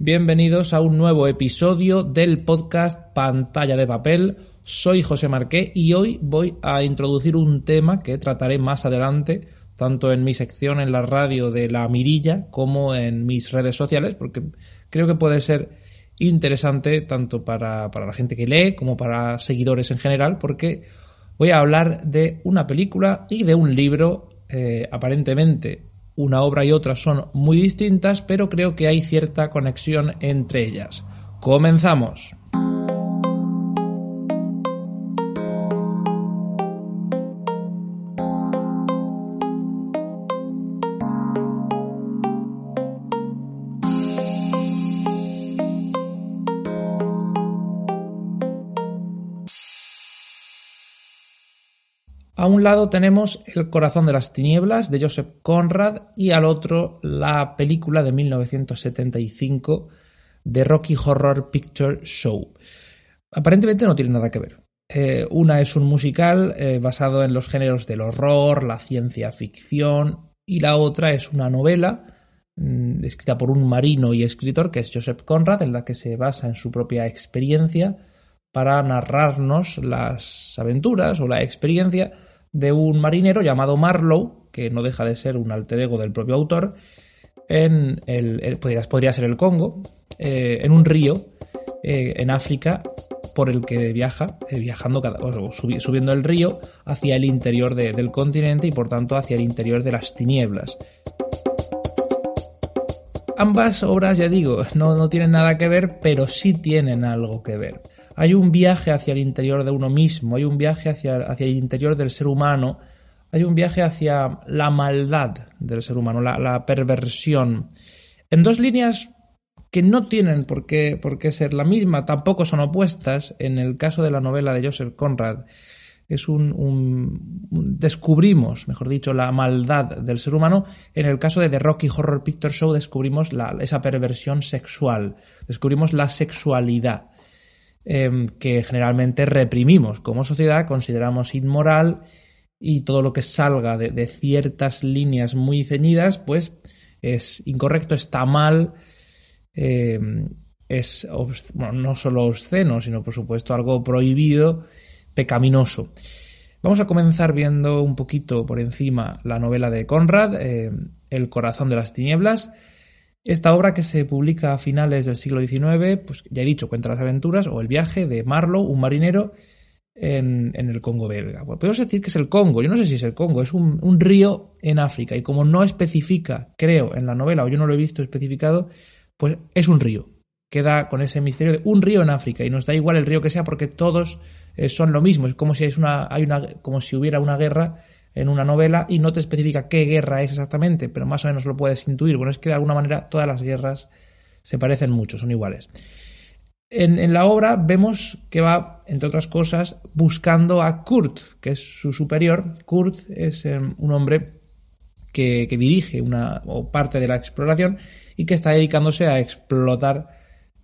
Bienvenidos a un nuevo episodio del podcast Pantalla de Papel. Soy José Marqué y hoy voy a introducir un tema que trataré más adelante, tanto en mi sección en la radio de La Mirilla como en mis redes sociales, porque creo que puede ser interesante tanto para, la gente que lee como para seguidores en general, porque voy a hablar de una película y de un libro eh, aparentemente una obra y otra son muy distintas, pero creo que hay cierta conexión entre ellas. Comenzamos. Un lado tenemos El corazón de las tinieblas de Joseph Conrad y al otro la película de 1975 de Rocky Horror Picture Show. Aparentemente no tiene nada que ver. Eh, una es un musical eh, basado en los géneros del horror, la ciencia ficción y la otra es una novela mm, escrita por un marino y escritor que es Joseph Conrad en la que se basa en su propia experiencia para narrarnos las aventuras o la experiencia de un marinero llamado Marlowe, que no deja de ser un alter ego del propio autor, en el, podría, ser el Congo, eh, en un río eh, en África por el que viaja, eh, viajando, cada, subiendo el río hacia el interior del continente y por tanto hacia el interior de las tinieblas. Ambas obras, ya digo, no, no tienen nada que ver, pero sí tienen algo que ver hay un viaje hacia el interior de uno mismo, hay un viaje hacia, hacia el interior del ser humano, hay un viaje hacia la maldad del ser humano, la, perversión, en dos líneas que no tienen por qué, por qué ser la misma, tampoco son opuestas. En el caso de la novela de Joseph Conrad, es un, descubrimos, mejor dicho, la maldad del ser humano. En el caso de The Rocky Horror Picture Show descubrimos esa perversión sexual, descubrimos la sexualidad. Em, que generalmente reprimimos como sociedad, consideramos inmoral y todo lo que salga de, ciertas líneas muy ceñidas, pues es incorrecto, está mal, em, es no solo obsceno, sino por supuesto algo prohibido, pecaminoso. Vamos a comenzar viendo un poquito por encima la novela de Conrad, em, El corazón de las tinieblas, esta obra que se publica a finales del siglo XIX, pues ya he dicho, cuenta las aventuras o el viaje de Marlowe, un marinero, en, el Congo belga. podemos decir que es el Congo, yo no sé si es el Congo, es un, río en África y como no especifica, creo, en la novela, o yo no lo he visto especificado, pues es un río. Queda con ese misterio de un río en África y nos da igual el río que sea porque todos eh, son lo mismo. Es como si, una, hay una, como si hubiera una guerra en una novela y no te especifica qué guerra es exactamente, pero más o menos lo puedes intuir. Bueno, es que de alguna manera todas las guerras se parecen mucho, son iguales. En, la obra vemos que va, entre otras cosas, buscando a Kurt, que es su superior. Kurt es em, un hombre que, dirige una o parte de la exploración y que está dedicándose a explotar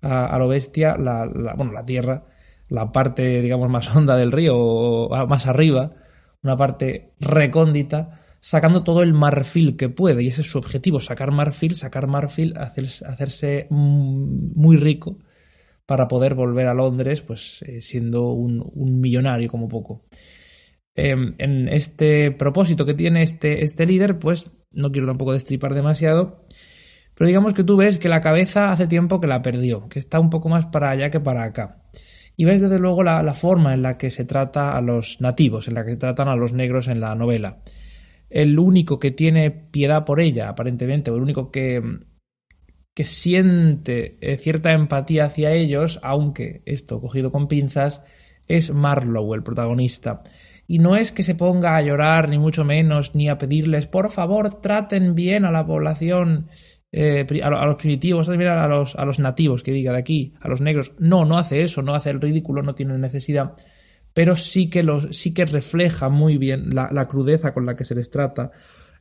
a, lo bestia la, bueno, la tierra, la parte, digamos, más honda del río, o más arriba, una parte recóndita, sacando todo el marfil que puede. Y ese es su objetivo, sacar marfil, sacar marfil, hacerse muy rico para poder volver a Londres, pues eh, siendo un, millonario como poco. Em, en este propósito que tiene este, este líder, pues no quiero tampoco destripar demasiado, pero digamos que tú ves que la cabeza hace tiempo que la perdió, que está un poco más para allá que para acá. Y ves desde luego la, forma en la que se trata a los nativos, en la que se tratan a los negros en la novela. El único que tiene piedad por ella, aparentemente, o el único que, que siente eh, cierta empatía hacia ellos, aunque esto cogido con pinzas, es Marlowe, el protagonista. Y no es que se ponga a llorar, ni mucho menos, ni a pedirles, por favor, traten bien a la población eh, a, los primitivos, a los, a los nativos, que diga de aquí, a los negros. No, no hace eso, no hace el ridículo, no tiene necesidad, pero sí que, los, sí que refleja muy bien la, crudeza con la que se les trata,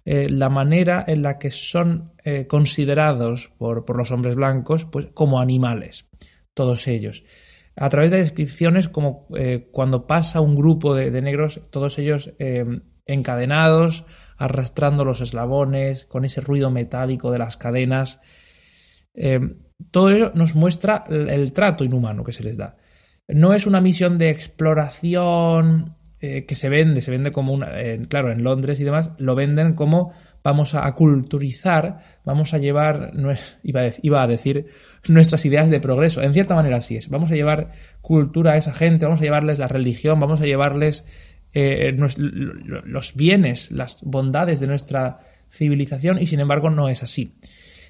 eh, la manera en la que son eh, considerados por, por, los hombres blancos pues, como animales, todos ellos. A través de descripciones como cuando pasa un grupo de, de negros, todos ellos encadenados, arrastrando los eslabones, con ese ruido metálico de las cadenas. Eh, todo ello nos muestra el, trato inhumano que se les da. No es una misión de exploración eh, que se vende, se vende como una, claro, en Londres y demás, lo venden como vamos a, culturizar, vamos a llevar, a, iba a decir, nuestras ideas de progreso. En cierta manera así es. Vamos a llevar cultura a esa gente, vamos a llevarles la religión, vamos a llevarles eh, los bienes, las bondades de nuestra civilización y sin embargo no es así.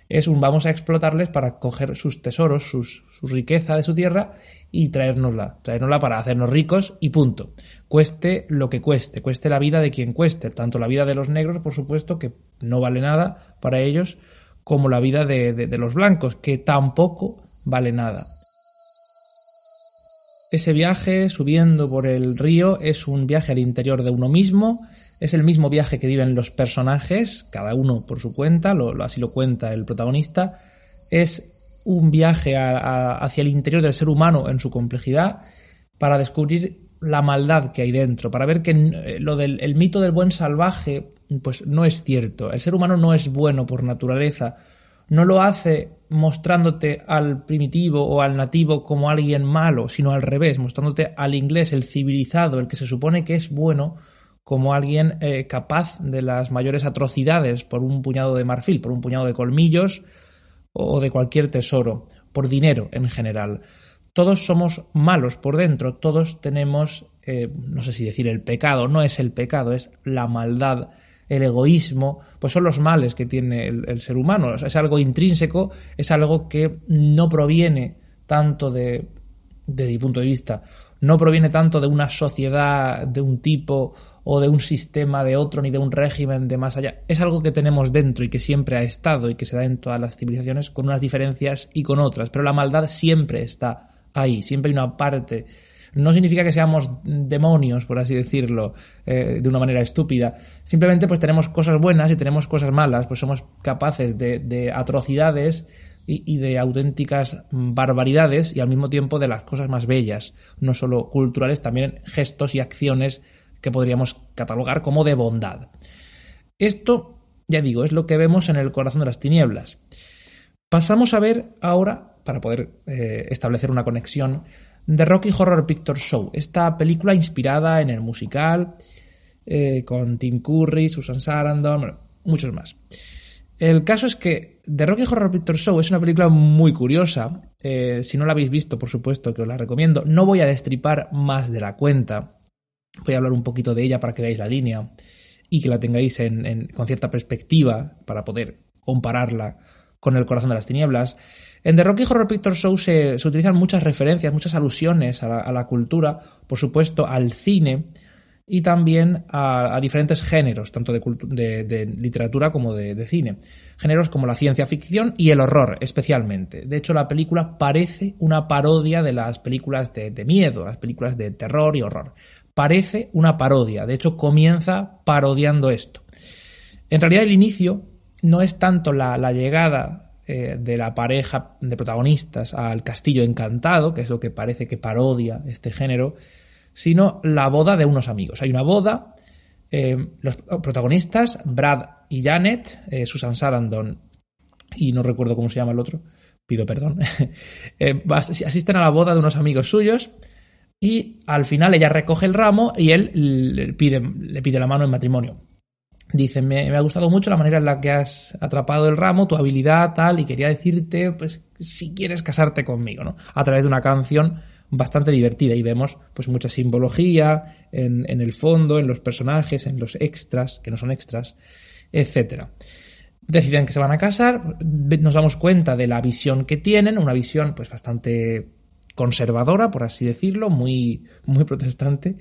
Es un vamos a explotarles para coger sus tesoros, sus, su riqueza de su tierra y traérnosla, traérnosla para hacernos ricos y punto. Cueste lo que cueste, cueste la vida de quien cueste, tanto la vida de los negros, por supuesto, que no vale nada para ellos, como la vida de los blancos, que tampoco vale nada. Ese viaje subiendo por el río es un viaje al interior de uno mismo, es el mismo viaje que viven los personajes, cada uno por su cuenta, lo, así lo cuenta el protagonista, es un viaje hacia el interior del ser humano en su complejidad para descubrir la maldad que hay dentro, para ver que eh, lo del el mito del buen salvaje pues no es cierto. El ser humano no es bueno por naturaleza, no lo hace mostrándote al primitivo o al nativo como alguien malo, sino al revés, mostrándote al inglés, el civilizado, el que se supone que es bueno, como alguien eh, capaz de las mayores atrocidades por un puñado de marfil, por un puñado de colmillos o de cualquier tesoro, por dinero en general. Todos somos malos por dentro, todos tenemos, eh, no sé si decir el pecado, no es el pecado, es la maldad el egoísmo, pues son los males que tiene el, ser humano. es algo intrínseco, es algo que no proviene tanto de, desde mi punto de vista, no proviene tanto de una sociedad de un tipo o de un sistema de otro ni de un régimen de más allá. Es algo que tenemos dentro y que siempre ha estado y que se da en todas las civilizaciones con unas diferencias y con otras. Pero la maldad siempre está ahí, siempre hay una parte no significa que seamos demonios, por así decirlo, eh, de una manera estúpida. Simplemente pues tenemos cosas buenas y tenemos cosas malas, pues somos capaces de, atrocidades y, de auténticas barbaridades y al mismo tiempo de las cosas más bellas, no solo culturales, también gestos y acciones que podríamos catalogar como de bondad. Esto, ya digo, es lo que vemos en el corazón de las tinieblas. Pasamos a ver ahora, para poder eh, establecer una conexión, The Rocky Horror Picture Show, esta película inspirada en el musical, eh, con Tim Curry, Susan Sarandon, muchos más. El caso es que The Rocky Horror Picture Show es una película muy curiosa. Eh, si no la habéis visto, por supuesto que os la recomiendo. No voy a destripar más de la cuenta. Voy a hablar un poquito de ella para que veáis la línea y que la tengáis con cierta perspectiva para poder compararla con El corazón de las tinieblas. En The Rocky Horror Picture Show se, utilizan muchas referencias, muchas alusiones a la, cultura, por supuesto al cine y también a, diferentes géneros, tanto de, literatura como de, cine. Géneros como la ciencia ficción y el horror, especialmente. De hecho, la película parece una parodia de las películas de, miedo, las películas de terror y horror. Parece una parodia, de hecho comienza parodiando esto. En realidad el inicio no es tanto la, llegada eh, de la pareja de protagonistas al castillo encantado, que es lo que parece que parodia este género, sino la boda de unos amigos. Hay una boda, eh, los protagonistas, Brad y Janet, eh, Susan Sarandon y no recuerdo cómo se llama el otro, pido perdón, asisten a la boda de unos amigos suyos y al final ella recoge el ramo y él pide, le pide la mano en matrimonio. Dice, me, ha gustado mucho la manera en la que has atrapado el ramo, tu habilidad, tal, y quería decirte, pues, si quieres casarte conmigo, ¿no? A través de una canción bastante divertida y vemos, pues, mucha simbología en, en el fondo, en los personajes, en los extras, que no son extras, etcétera. Deciden que se van a casar, nos damos cuenta de la visión que tienen, una visión, pues, bastante conservadora, por así decirlo, muy, muy protestante,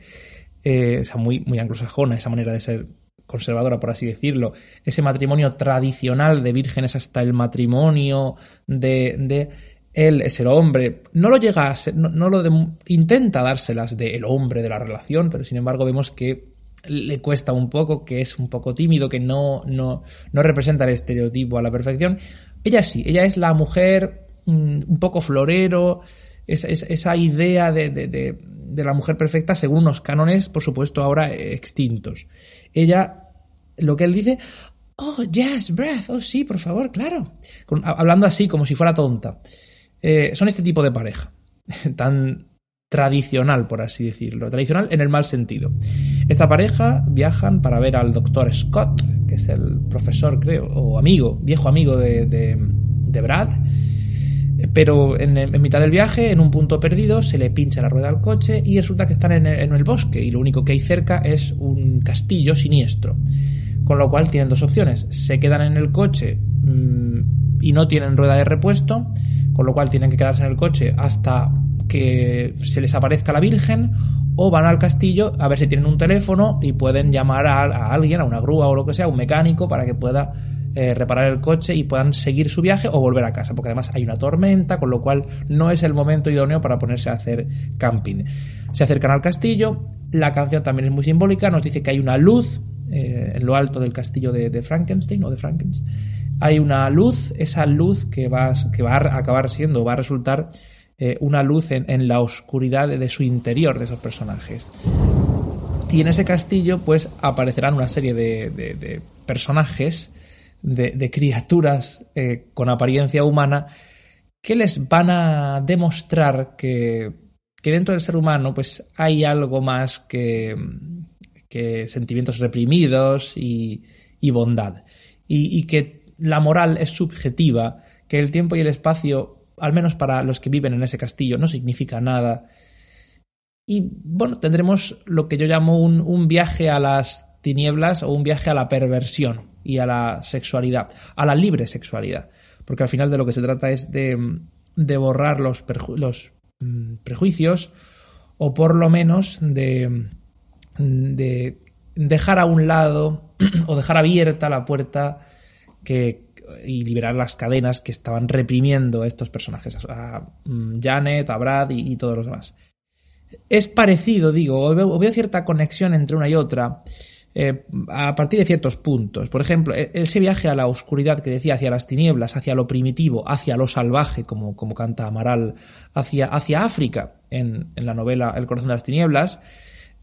eh, o sea, muy, muy anglosajona esa manera de ser conservadora, por así decirlo, ese matrimonio tradicional de vírgenes hasta el matrimonio de, de él es el hombre, no lo llega a ser, no, lo intenta dárselas de el hombre de la relación, pero sin embargo vemos que le cuesta un poco, que es un poco tímido, que no, no, no representa el estereotipo a la perfección. Ella sí, ella es la mujer mm, un poco florero, esa, esa idea de, de, de, la mujer perfecta según unos cánones, por supuesto, ahora extintos. Ella lo que él dice, Oh, yes, breath. Oh, sí, por favor, claro. hablando así, como si fuera tonta. Eh, son este tipo de pareja. Tan tradicional, por así decirlo. Tradicional en el mal sentido. Esta pareja viajan para ver al doctor Scott, que es el profesor, creo, o amigo, viejo amigo de, de, Brad. Pero en, mitad del viaje, en un punto perdido, se le pincha la rueda al coche y resulta que están en el bosque y lo único que hay cerca es un castillo siniestro. Con lo cual tienen dos opciones. Se quedan en el coche mm, y no tienen rueda de repuesto, con lo cual tienen que quedarse en el coche hasta que se les aparezca la Virgen o van al castillo a ver si tienen un teléfono y pueden llamar a, alguien, a una grúa o lo que sea, un mecánico para que pueda eh, reparar el coche y puedan seguir su viaje o volver a casa, porque además hay una tormenta, con lo cual no es el momento idóneo para ponerse a hacer camping. Se acercan al castillo, la canción también es muy simbólica, nos dice que hay una luz eh, en lo alto del castillo de, Frankenstein o de Frankenstein. Hay una luz, esa luz que va, que va a acabar siendo, va a resultar eh, una luz en, la oscuridad de, su interior de esos personajes. Y en ese castillo, pues aparecerán una serie de, personajes, de, criaturas eh, con apariencia humana, que les van a demostrar que, que dentro del ser humano, pues hay algo más que, que sentimientos reprimidos y, bondad. Y, que la moral es subjetiva, que el tiempo y el espacio, al menos para los que viven en ese castillo, no significa nada. Y bueno, tendremos lo que yo llamo un, viaje a las tinieblas o un viaje a la perversión y a la sexualidad, a la libre sexualidad. Porque al final de lo que se trata es de, borrar los, los mm, prejuicios o por lo menos de de dejar a un lado o dejar abierta la puerta y liberar las cadenas que estaban reprimiendo a estos personajes, a mm, Janet, a Brad y, todos los demás. Es parecido, digo, veo, cierta conexión entre una y otra eh, a partir de ciertos puntos. Por ejemplo, e, ese viaje a la oscuridad que decía, hacia las tinieblas, hacia lo primitivo, hacia lo salvaje, como, como canta Amaral, hacia, hacia África en, en la novela El corazón de las tinieblas,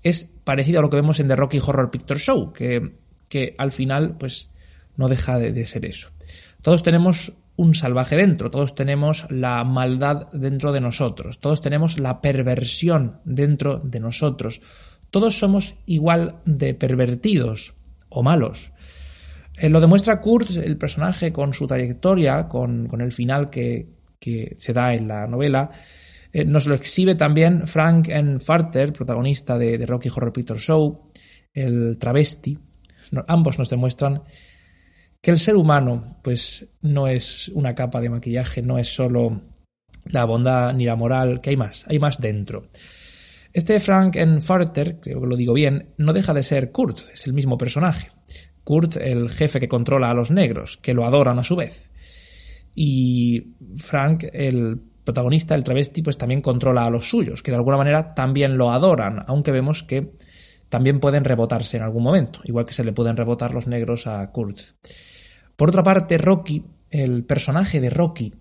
es parecido a lo que vemos en The Rocky Horror Picture Show, que, que al final, pues, no deja de, ser eso. Todos tenemos un salvaje dentro, todos tenemos la maldad dentro de nosotros, todos tenemos la perversión dentro de nosotros, todos somos igual de pervertidos o malos. Eh, lo demuestra Kurt, el personaje, con su trayectoria, con, con el final que, que se da en la novela, eh, nos lo exhibe también Frank N. Farter, protagonista de, Rocky Horror Picture Show, el travesti. ambos nos demuestran que el ser humano, pues, no es una capa de maquillaje, no es solo la bondad ni la moral, que hay más, hay más dentro. Este Frank N. Farter, que lo digo bien, no deja de ser Kurt, es el mismo personaje. Kurt, el jefe que controla a los negros, que lo adoran a su vez. Y Frank, el protagonista, el travesti, pues también controla a los suyos, que de alguna manera también lo adoran, aunque vemos que también pueden rebotarse en algún momento, igual que se le pueden rebotar los negros a Kurt. Por otra parte, Rocky, el personaje de Rocky,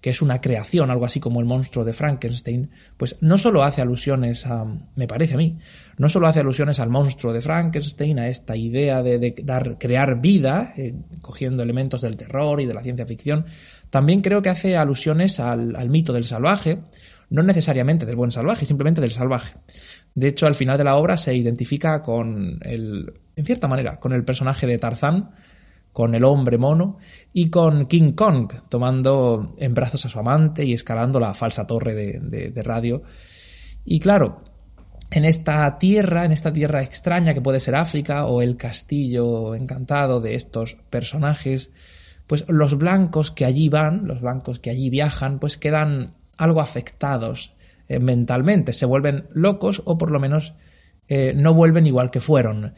que es una creación, algo así como el monstruo de Frankenstein, pues no solo hace alusiones a, me parece a mí, no solo hace alusiones al monstruo de Frankenstein, a esta idea de, dar, crear vida, eh, cogiendo elementos del terror y de la ciencia ficción, también creo que hace alusiones al, al mito del salvaje, no necesariamente del buen salvaje, simplemente del salvaje. De hecho, al final de la obra se identifica con el, en cierta manera, con el personaje de Tarzán, con el hombre mono y con King Kong tomando en brazos a su amante y escalando la falsa torre de, radio. Y claro, en esta tierra, en esta tierra extraña que puede ser África o el castillo encantado de estos personajes, pues los blancos que allí van, los blancos que allí viajan, pues quedan algo afectados eh, mentalmente, se vuelven locos o por lo menos eh, no vuelven igual que fueron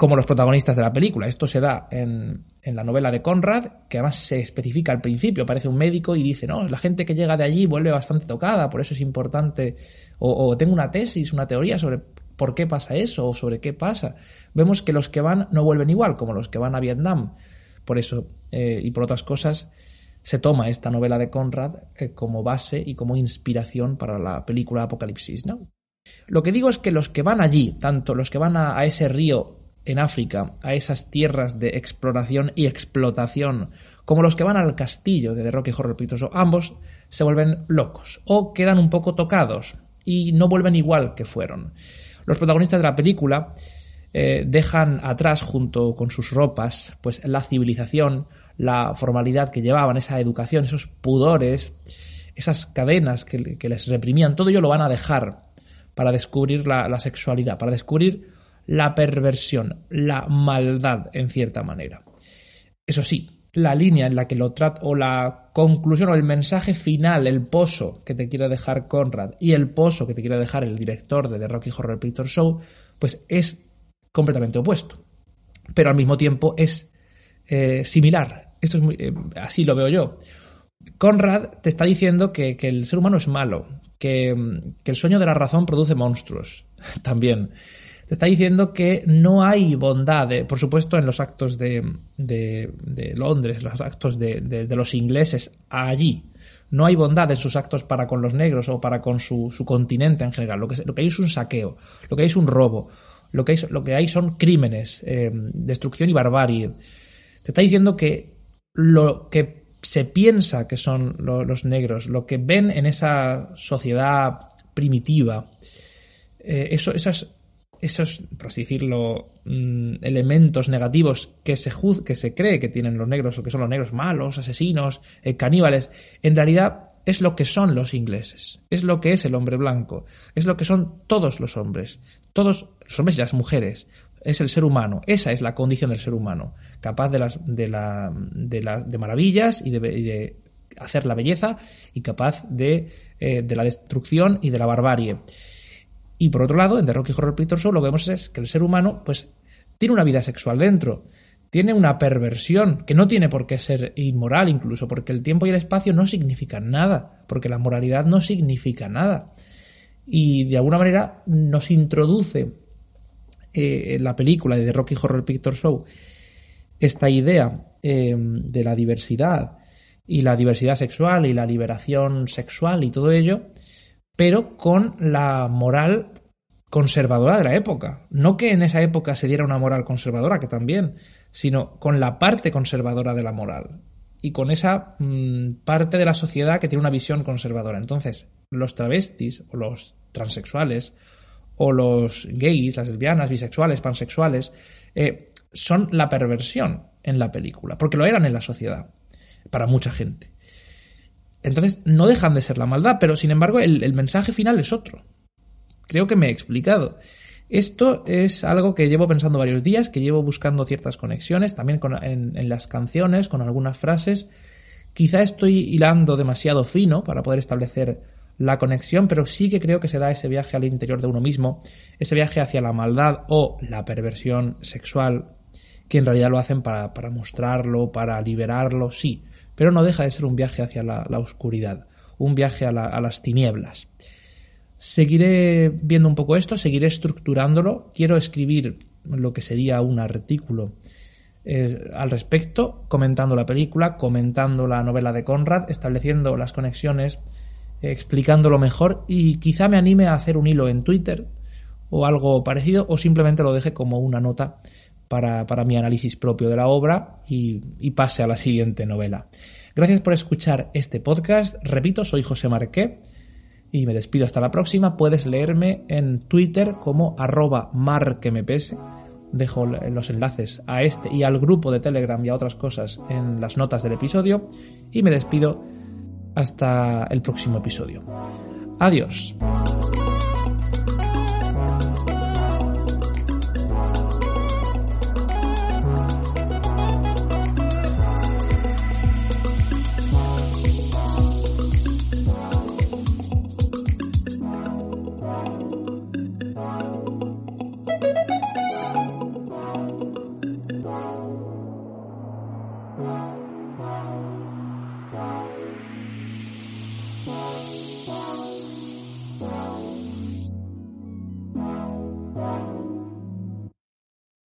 como los protagonistas de la película. Esto se da en, la novela de Conrad, que además se especifica al principio, aparece un médico y dice, no, la gente que llega de allí vuelve bastante tocada, por eso es importante, o, tengo una tesis, una teoría sobre por qué pasa eso o sobre qué pasa. Vemos que los que van no vuelven igual, como los que van a Vietnam. Por eso, eh, y por otras cosas, se toma esta novela de Conrad eh, como base y como inspiración para la película Apocalipsis, ¿no? Lo que digo es que los que van allí, tanto los que van a ese río en África, a esas tierras de exploración y explotación, como los que van al castillo de The Rocky Horror Picture Show, ambos se vuelven locos o quedan un poco tocados y no vuelven igual que fueron. Los protagonistas de la película eh, dejan atrás, junto con sus ropas, pues la civilización, la formalidad que llevaban, esa educación, esos pudores, esas cadenas que, les reprimían, todo ello lo van a dejar para descubrir la, sexualidad, para descubrir la perversión, la maldad, en cierta manera. Eso sí, la línea en la que lo trata, o la conclusión, o el mensaje final, el pozo que te quiere dejar Conrad y el pozo que te quiere dejar el director de The Rocky Horror Picture Show, pues es completamente opuesto. Pero al mismo tiempo es eh, similar. Esto es muy, eh, así lo veo yo. Conrad te está diciendo que, el ser humano es malo, que, el sueño de la razón produce monstruos también. Te está diciendo que no hay bondad, por supuesto, en los actos de, de, Londres, los actos de, los ingleses allí. No hay bondad en sus actos para con los negros o para con su, su continente en general. Lo que, lo que hay es un saqueo, lo que hay es un robo, lo que hay, lo que hay son crímenes, eh, destrucción y barbarie. Te está diciendo que lo que se piensa que son los negros, lo que ven en esa sociedad primitiva, eh, esos, esos, por así decirlo, mm, elementos negativos que se, que se cree que tienen los negros o que son los negros malos, asesinos, eh, caníbales, en realidad es lo que son los ingleses, es lo que es el hombre blanco, es lo que son todos los hombres, todos los hombres y las mujeres, es el ser humano, esa es la condición del ser humano, capaz de, las, de, la, de, la, de maravillas y de, hacer la belleza y capaz de, eh, de la destrucción y de la barbarie. Y por otro lado, en The Rocky Horror Picture Show lo que vemos es que el ser humano pues tiene una vida sexual dentro, tiene una perversión que no tiene por qué ser inmoral incluso, porque el tiempo y el espacio no significan nada, porque la moralidad no significa nada. Y de alguna manera nos introduce eh, en la película de The Rocky Horror Picture Show esta idea eh, de la diversidad y la diversidad sexual y la liberación sexual y todo ello, pero con la moral conservadora de la época. No que en esa época se diera una moral conservadora, que también, sino con la parte conservadora de la moral y con esa mm, parte de la sociedad que tiene una visión conservadora. Entonces, los travestis o los transexuales o los gays, las lesbianas, bisexuales, pansexuales, eh, son la perversión en la película, porque lo eran en la sociedad, para mucha gente. Entonces, no dejan de ser la maldad, pero sin embargo el mensaje final es otro. Creo que me he explicado. Esto es algo que llevo pensando varios días, que llevo buscando ciertas conexiones, también en, las canciones, con algunas frases. Quizá estoy hilando demasiado fino para poder establecer la conexión, pero sí que creo que se da ese viaje al interior de uno mismo, ese viaje hacia la maldad o la perversión sexual, que en realidad lo hacen para, mostrarlo, para liberarlo, sí, pero no deja de ser un viaje hacia la, oscuridad, un viaje a las tinieblas. Seguiré viendo un poco esto, seguiré estructurándolo. Quiero escribir lo que sería un artículo eh, al respecto, comentando la película, comentando la novela de Conrad, estableciendo las conexiones, explicándolo mejor y quizá me anime a hacer un hilo en Twitter o algo parecido o simplemente lo deje como una nota para, mi análisis propio de la obra y, y pase a la siguiente novela. Gracias por escuchar este podcast. Repito, soy José Marqué y me despido hasta la próxima. Puedes leerme en Twitter como arroba marquemepese. Dejo los enlaces a este y al grupo de Telegram y a otras cosas en las notas del episodio. Y me despido hasta el próximo episodio. Adiós.